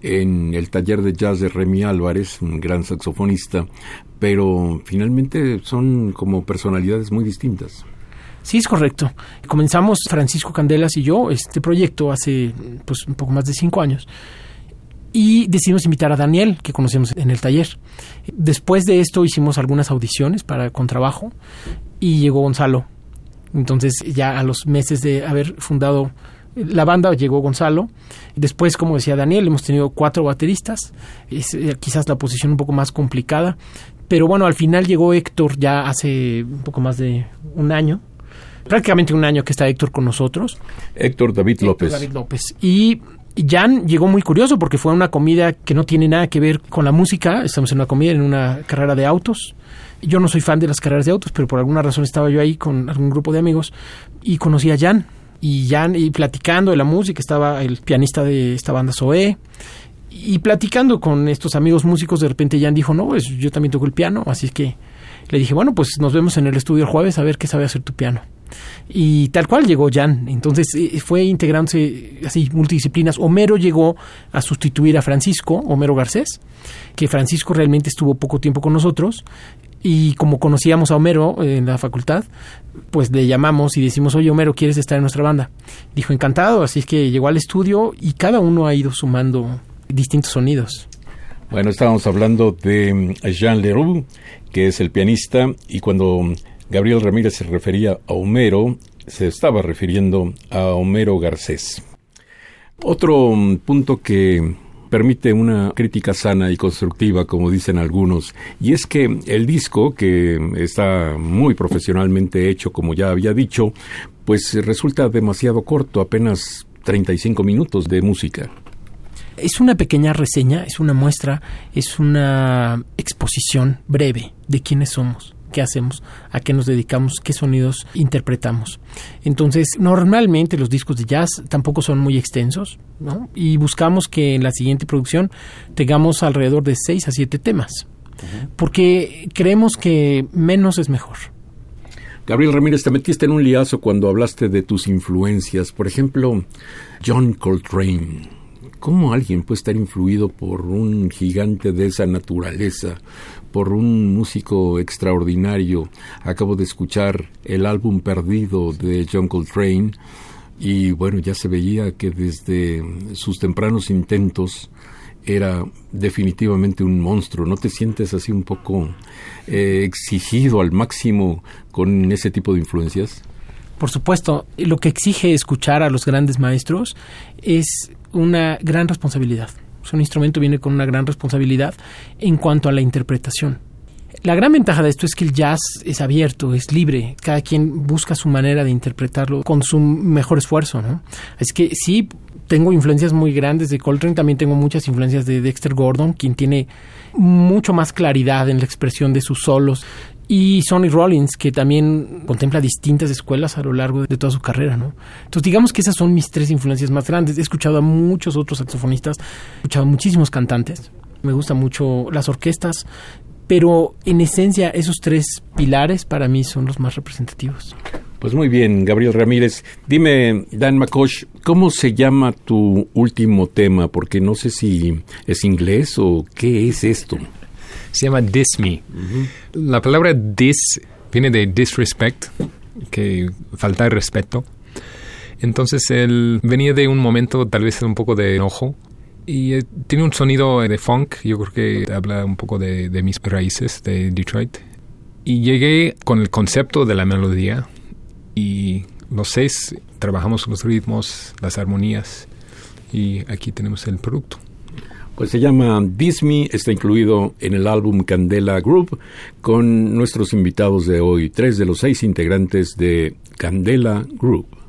en el taller de jazz de Remy Álvarez, un gran saxofonista, pero finalmente son como personalidades muy distintas. Sí, es correcto. Comenzamos Francisco Candelas y yo este proyecto hace pues un poco más de cinco años y decidimos invitar a Daniel, que conocemos en el taller. Después de esto hicimos algunas audiciones para contrabajo y llegó Gonzalo. Entonces ya a los meses de haber fundado la banda llegó Gonzalo. Después, como decía Daniel, hemos tenido cuatro bateristas. Es eh, quizás la posición un poco más complicada. Pero bueno, al final llegó Héctor ya hace un poco más de un año. Prácticamente un año que está Héctor con nosotros. Héctor David López. David López. Y Jan llegó muy curioso porque fue una comida que no tiene nada que ver con la música. Estamos en una comida, en una carrera de autos. Yo no soy fan de las carreras de autos, pero por alguna razón estaba yo ahí con algún grupo de amigos y conocí a Jan. Y Jan, y platicando de la música, estaba el pianista de esta banda Zoé. Y platicando con estos amigos músicos, de repente Jan dijo, no, pues yo también toco el piano. Así que le dije, bueno, pues nos vemos en el estudio el jueves a ver qué sabe hacer tu piano. Y tal cual llegó Jan. Entonces eh, fue integrándose así multidisciplinas. Homero llegó a sustituir a Francisco, Homero Garcés, que Francisco realmente estuvo poco tiempo con nosotros. Y como conocíamos a Homero en la facultad, pues le llamamos y decimos, oye Homero, ¿quieres estar en nuestra banda? Dijo, encantado, así es que llegó al estudio y cada uno ha ido sumando distintos sonidos. Bueno, estábamos hablando de Jean Leroux, que es el pianista, y cuando Gabriel Ramírez se refería a Homero, se estaba refiriendo a Homero Garcés. Otro mm, punto que permite una crítica sana y constructiva, como dicen algunos, y es que el disco, que está muy profesionalmente hecho, como ya había dicho, pues resulta demasiado corto, apenas 35 minutos de música. Es una pequeña reseña, es una muestra, es una exposición breve de quiénes somos qué hacemos, a qué nos dedicamos, qué sonidos interpretamos. Entonces, normalmente los discos de jazz tampoco son muy extensos, ¿no? Y buscamos que en la siguiente producción tengamos alrededor de seis a siete temas, porque creemos que menos es mejor. Gabriel Ramírez, te metiste en un liazo cuando hablaste de tus influencias. Por ejemplo, John Coltrane. ¿Cómo alguien puede estar influido por un gigante de esa naturaleza? por un músico extraordinario. Acabo de escuchar el álbum Perdido de John Coltrane y bueno, ya se veía que desde sus tempranos intentos era definitivamente un monstruo. ¿No te sientes así un poco eh, exigido al máximo con ese tipo de influencias? Por supuesto, lo que exige escuchar a los grandes maestros es una gran responsabilidad un instrumento viene con una gran responsabilidad en cuanto a la interpretación. La gran ventaja de esto es que el jazz es abierto, es libre, cada quien busca su manera de interpretarlo con su mejor esfuerzo, ¿no? Es que sí, tengo influencias muy grandes de Coltrane, también tengo muchas influencias de Dexter Gordon, quien tiene mucho más claridad en la expresión de sus solos, y Sonny Rollins, que también contempla distintas escuelas a lo largo de toda su carrera, ¿no? Entonces, digamos que esas son mis tres influencias más grandes. He escuchado a muchos otros saxofonistas, he escuchado a muchísimos cantantes. Me gustan mucho las orquestas, pero en esencia esos tres pilares para mí son los más representativos. Pues muy bien, Gabriel Ramírez. Dime, Dan McCosh, ¿cómo se llama tu último tema? Porque no sé si es inglés o qué es esto. Se llama Dis Me. La palabra dis viene de disrespect, que falta de respeto. Entonces él venía de un momento tal vez un poco de enojo y eh, tiene un sonido de funk, yo creo que habla un poco de, de mis raíces de Detroit. Y llegué con el concepto de la melodía y los seis trabajamos los ritmos, las armonías y aquí tenemos el producto. Pues se llama Disney, está incluido en el álbum Candela Group con nuestros invitados de hoy, tres de los seis integrantes de Candela Group.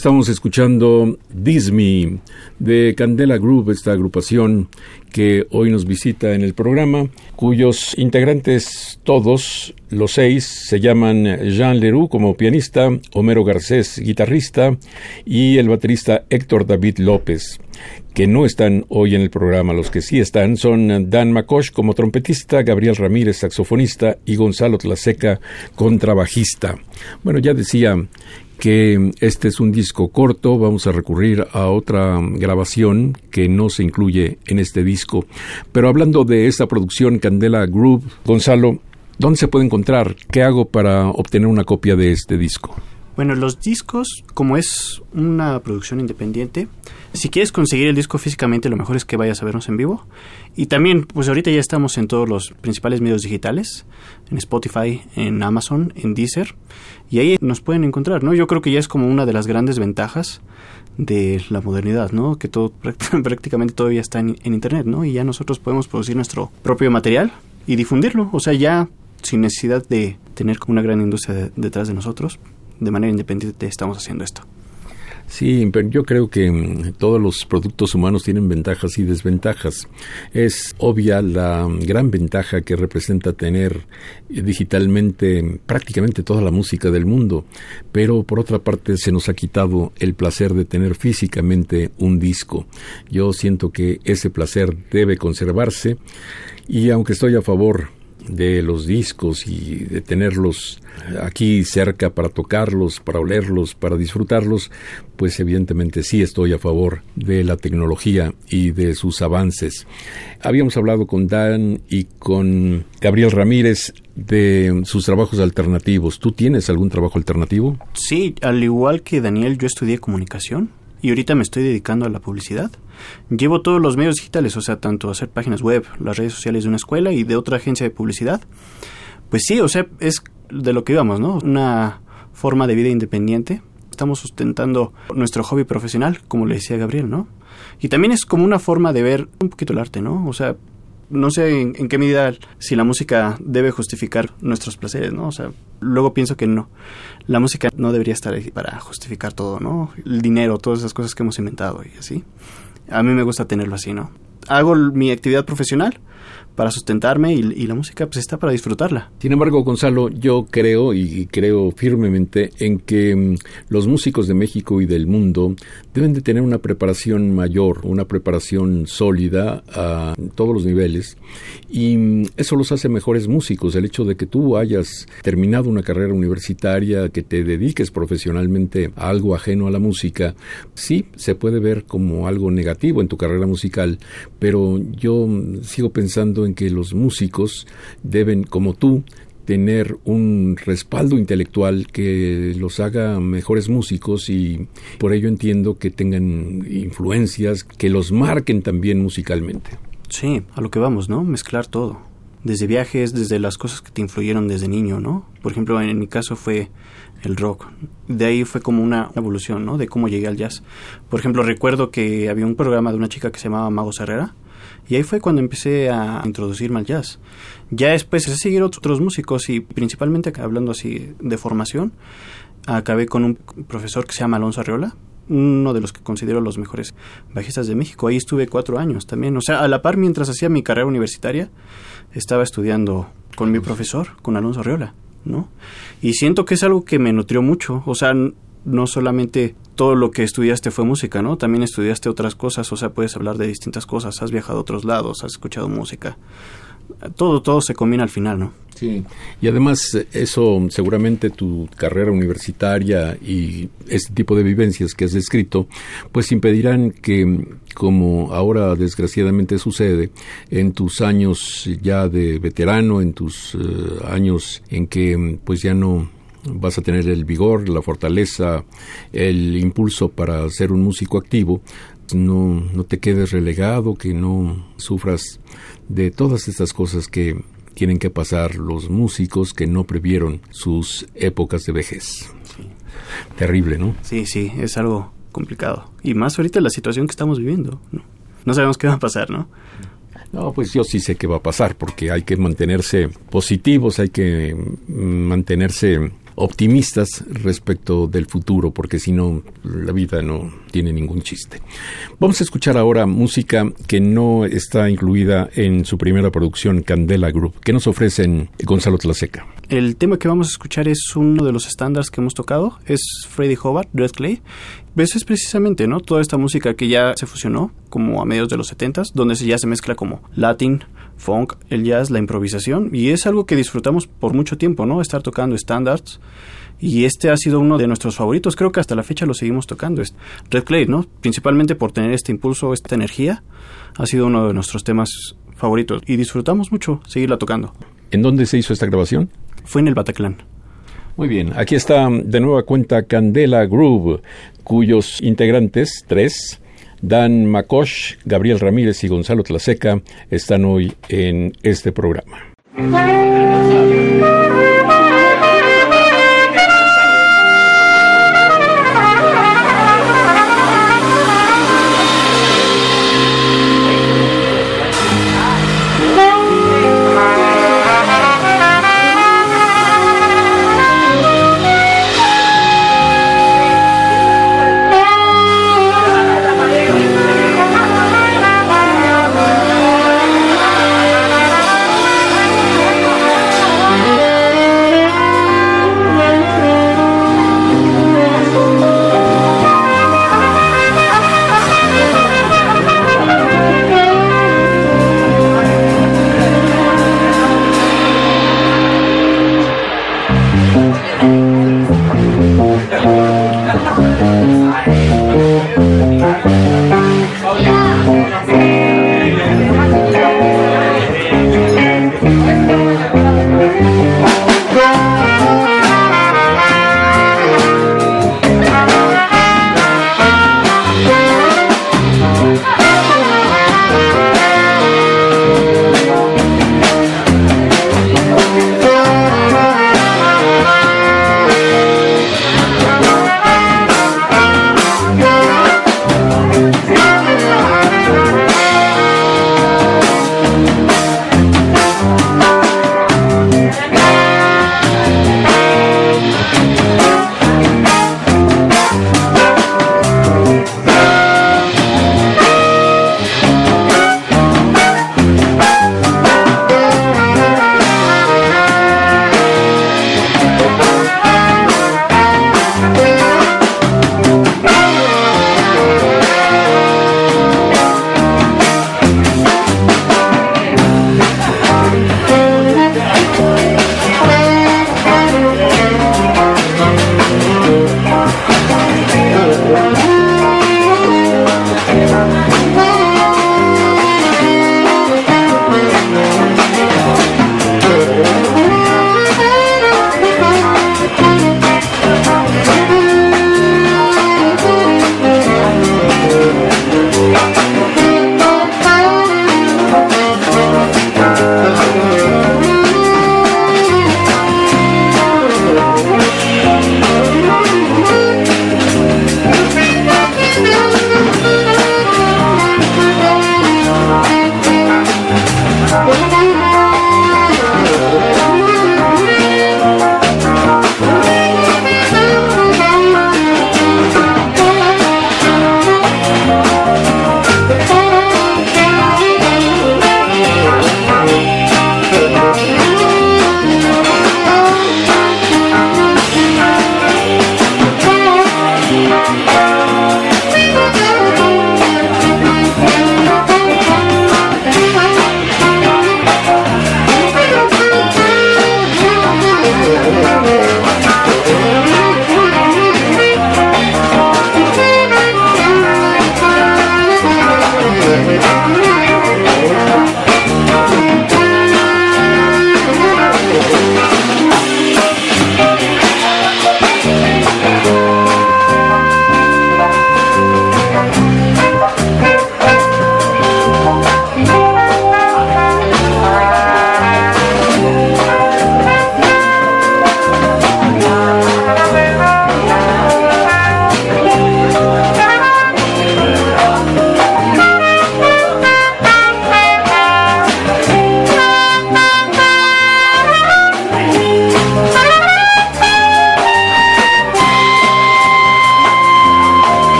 Estamos escuchando Disney de Candela Group, esta agrupación que hoy nos visita en el programa, cuyos integrantes todos, los seis, se llaman Jean Leroux como pianista, Homero Garcés guitarrista y el baterista Héctor David López que no están hoy en el programa. Los que sí están son Dan Macosh como trompetista, Gabriel Ramírez saxofonista y Gonzalo Tlaseca contrabajista. Bueno, ya decía que este es un disco corto, vamos a recurrir a otra grabación que no se incluye en este disco. Pero hablando de esta producción Candela Group, Gonzalo, ¿dónde se puede encontrar? ¿Qué hago para obtener una copia de este disco? Bueno, los discos, como es una producción independiente, si quieres conseguir el disco físicamente, lo mejor es que vayas a vernos en vivo. Y también, pues ahorita ya estamos en todos los principales medios digitales, en Spotify, en Amazon, en Deezer, y ahí nos pueden encontrar, ¿no? Yo creo que ya es como una de las grandes ventajas de la modernidad, ¿no? Que todo prácticamente todavía está en, en Internet, ¿no? Y ya nosotros podemos producir nuestro propio material y difundirlo, o sea, ya sin necesidad de tener como una gran industria detrás de nosotros, de manera independiente estamos haciendo esto. Sí, pero yo creo que mm, todos los productos humanos tienen ventajas y desventajas. Es obvia la gran ventaja que representa tener eh, digitalmente prácticamente toda la música del mundo, pero por otra parte se nos ha quitado el placer de tener físicamente un disco. Yo siento que ese placer debe conservarse y aunque estoy a favor de los discos y de tenerlos aquí cerca para tocarlos, para olerlos, para disfrutarlos, pues evidentemente sí estoy a favor de la tecnología y de sus avances. Habíamos hablado con Dan y con Gabriel Ramírez de sus trabajos alternativos. ¿Tú tienes algún trabajo alternativo? Sí, al igual que Daniel, yo estudié comunicación y ahorita me estoy dedicando a la publicidad. Llevo todos los medios digitales, o sea, tanto hacer páginas web, las redes sociales de una escuela y de otra agencia de publicidad. Pues sí, o sea, es de lo que íbamos, ¿no? Una forma de vida independiente. Estamos sustentando nuestro hobby profesional, como le decía Gabriel, ¿no? Y también es como una forma de ver un poquito el arte, ¿no? O sea, no sé en, qué medida si la música debe justificar nuestros placeres, ¿no? O sea, luego pienso que no. La música no debería estar ahí para justificar todo, ¿no? El dinero, todas esas cosas que hemos inventado y así. A mí me gusta tenerlo así, ¿no? Hago mi actividad profesional, para sustentarme y, la música pues está para disfrutarla. Sin embargo, Gonzalo, yo creo y creo firmemente en que mm, los músicos de México y del mundo deben de tener una preparación mayor, una preparación sólida a todos los niveles y mm, eso los hace mejores músicos. El hecho de que tú hayas terminado una carrera universitaria, que te dediques profesionalmente a algo ajeno a la música, sí se puede ver como algo negativo en tu carrera musical, pero yo mm, sigo pensando en que los músicos deben, como tú, tener un respaldo intelectual que los haga mejores músicos y por ello entiendo que tengan influencias que los marquen también musicalmente. Sí, a lo que vamos, ¿no? Mezclar todo. Desde viajes, desde las cosas que te influyeron desde niño, ¿no? Por ejemplo, en mi caso fue el rock. De ahí fue como una evolución, ¿no? De cómo llegué al jazz. Por ejemplo, recuerdo que había un programa de una chica que se llamaba Mago Herrera y ahí fue cuando empecé a introducirme al jazz. Ya después empecé a seguir otros músicos y principalmente hablando así de formación, acabé con un profesor que se llama Alonso Arriola, uno de los que considero los mejores bajistas de México. Ahí estuve cuatro años también. O sea, a la par, mientras hacía mi carrera universitaria, estaba estudiando con mi profesor, con Alonso Arriola, ¿no? Y siento que es algo que me nutrió mucho. O sea, no solamente todo lo que estudiaste fue música, ¿no? También estudiaste otras cosas, o sea, puedes hablar de distintas cosas, has viajado a otros lados, has escuchado música. Todo, todo se combina al final, ¿no? Sí. Y además eso seguramente tu carrera universitaria y este tipo de vivencias que has descrito, pues impedirán que, como ahora desgraciadamente sucede, en tus años ya de veterano, en tus eh, años en que pues ya no vas a tener el vigor, la fortaleza, el impulso para ser un músico activo, no, no te quedes relegado, que no sufras de todas estas cosas que tienen que pasar los músicos que no previeron sus épocas de vejez. Terrible, ¿no? Sí, sí, es algo complicado. Y más ahorita la situación que estamos viviendo. No, no sabemos qué va a pasar, ¿no? No, pues yo sí sé qué va a pasar, porque hay que mantenerse positivos, hay que mantenerse optimistas respecto del futuro, porque si no, la vida no tiene ningún chiste. Vamos a escuchar ahora música que no está incluida en su primera producción, Candela Group. ¿Qué nos ofrecen Gonzalo Tlaseca? El tema que vamos a escuchar es uno de los estándares que hemos tocado, es Freddie Hobart, Red Clay. Eso es precisamente, ¿no? Toda esta música que ya se fusionó, como a mediados de los 70 donde ya se mezcla como latin, funk, el jazz, la improvisación, y es algo que disfrutamos por mucho tiempo, ¿no? Estar tocando estándares y este ha sido uno de nuestros favoritos. Creo que hasta la fecha lo seguimos tocando. Red Clay, ¿no? Principalmente por tener este impulso, esta energía, ha sido uno de nuestros temas favoritos y disfrutamos mucho seguirla tocando. ¿En dónde se hizo esta grabación? Fue en el Bataclan. Muy bien, aquí está de nueva cuenta Candela Groove, cuyos integrantes, tres, Dan Makosh, Gabriel Ramírez y Gonzalo Tlaseca, están hoy en este programa.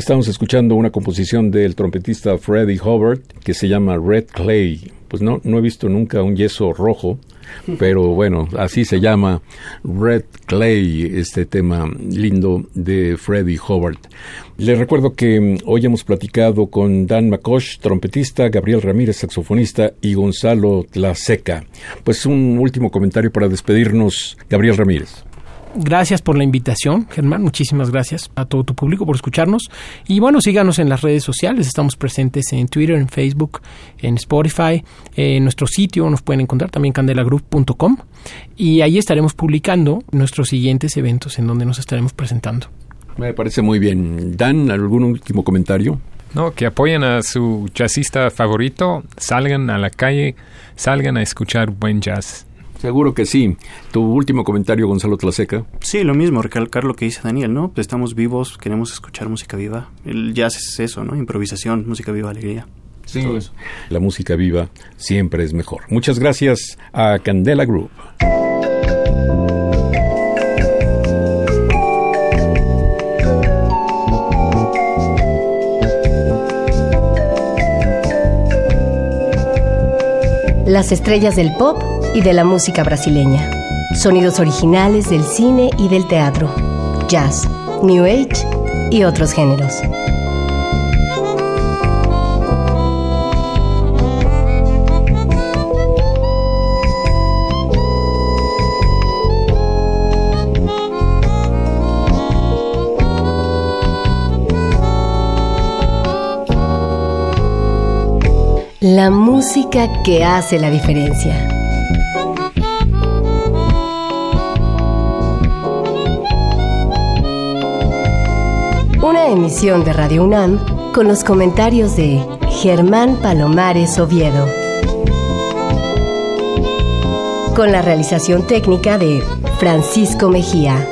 Estamos escuchando una composición del trompetista Freddie Hubbard que se llama Red Clay. Pues no, no he visto nunca un yeso rojo, pero bueno, así se llama Red Clay, este tema lindo de Freddie Hubbard. Les recuerdo que mm, hoy hemos platicado con Dan McCosh, trompetista, Gabriel Ramírez, saxofonista, y Gonzalo Tlaseca. Pues un último comentario para despedirnos, Gabriel Ramírez. Gracias por la invitación, Germán. Muchísimas gracias a todo tu público por escucharnos. Y bueno, síganos en las redes sociales. Estamos presentes en Twitter, en Facebook, en Spotify. En nuestro sitio nos pueden encontrar también candelagroup.com. Y ahí estaremos publicando nuestros siguientes eventos en donde nos estaremos presentando. Me parece muy bien. Dan, ¿algún último comentario? No, que apoyen a su jazzista favorito, salgan a la calle, salgan a escuchar buen jazz. Seguro que sí. ¿Tu último comentario, Gonzalo Tlaseca? Sí, lo mismo, recalcar lo que dice Daniel, ¿no? Pues estamos vivos, queremos escuchar música viva. El jazz es eso, ¿no? Improvisación, música viva, alegría. Sí. La música viva siempre es mejor. Muchas gracias a Candela Group. Las estrellas del pop y de la música brasileña. Sonidos originales del cine y del teatro. Jazz, New Age y otros géneros. La música que hace la diferencia. Una emisión de Radio UNAM con los comentarios de Germán Palomares Oviedo. Con la realización técnica de Francisco Mejía.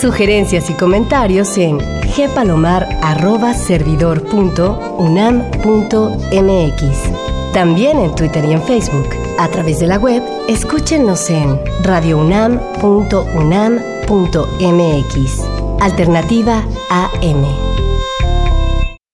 Sugerencias y comentarios en gpalomar.servidor.unam.mx. También en Twitter y en Facebook. A través de la web, escúchenos en radiounam.unam.mx. Alternativa AM.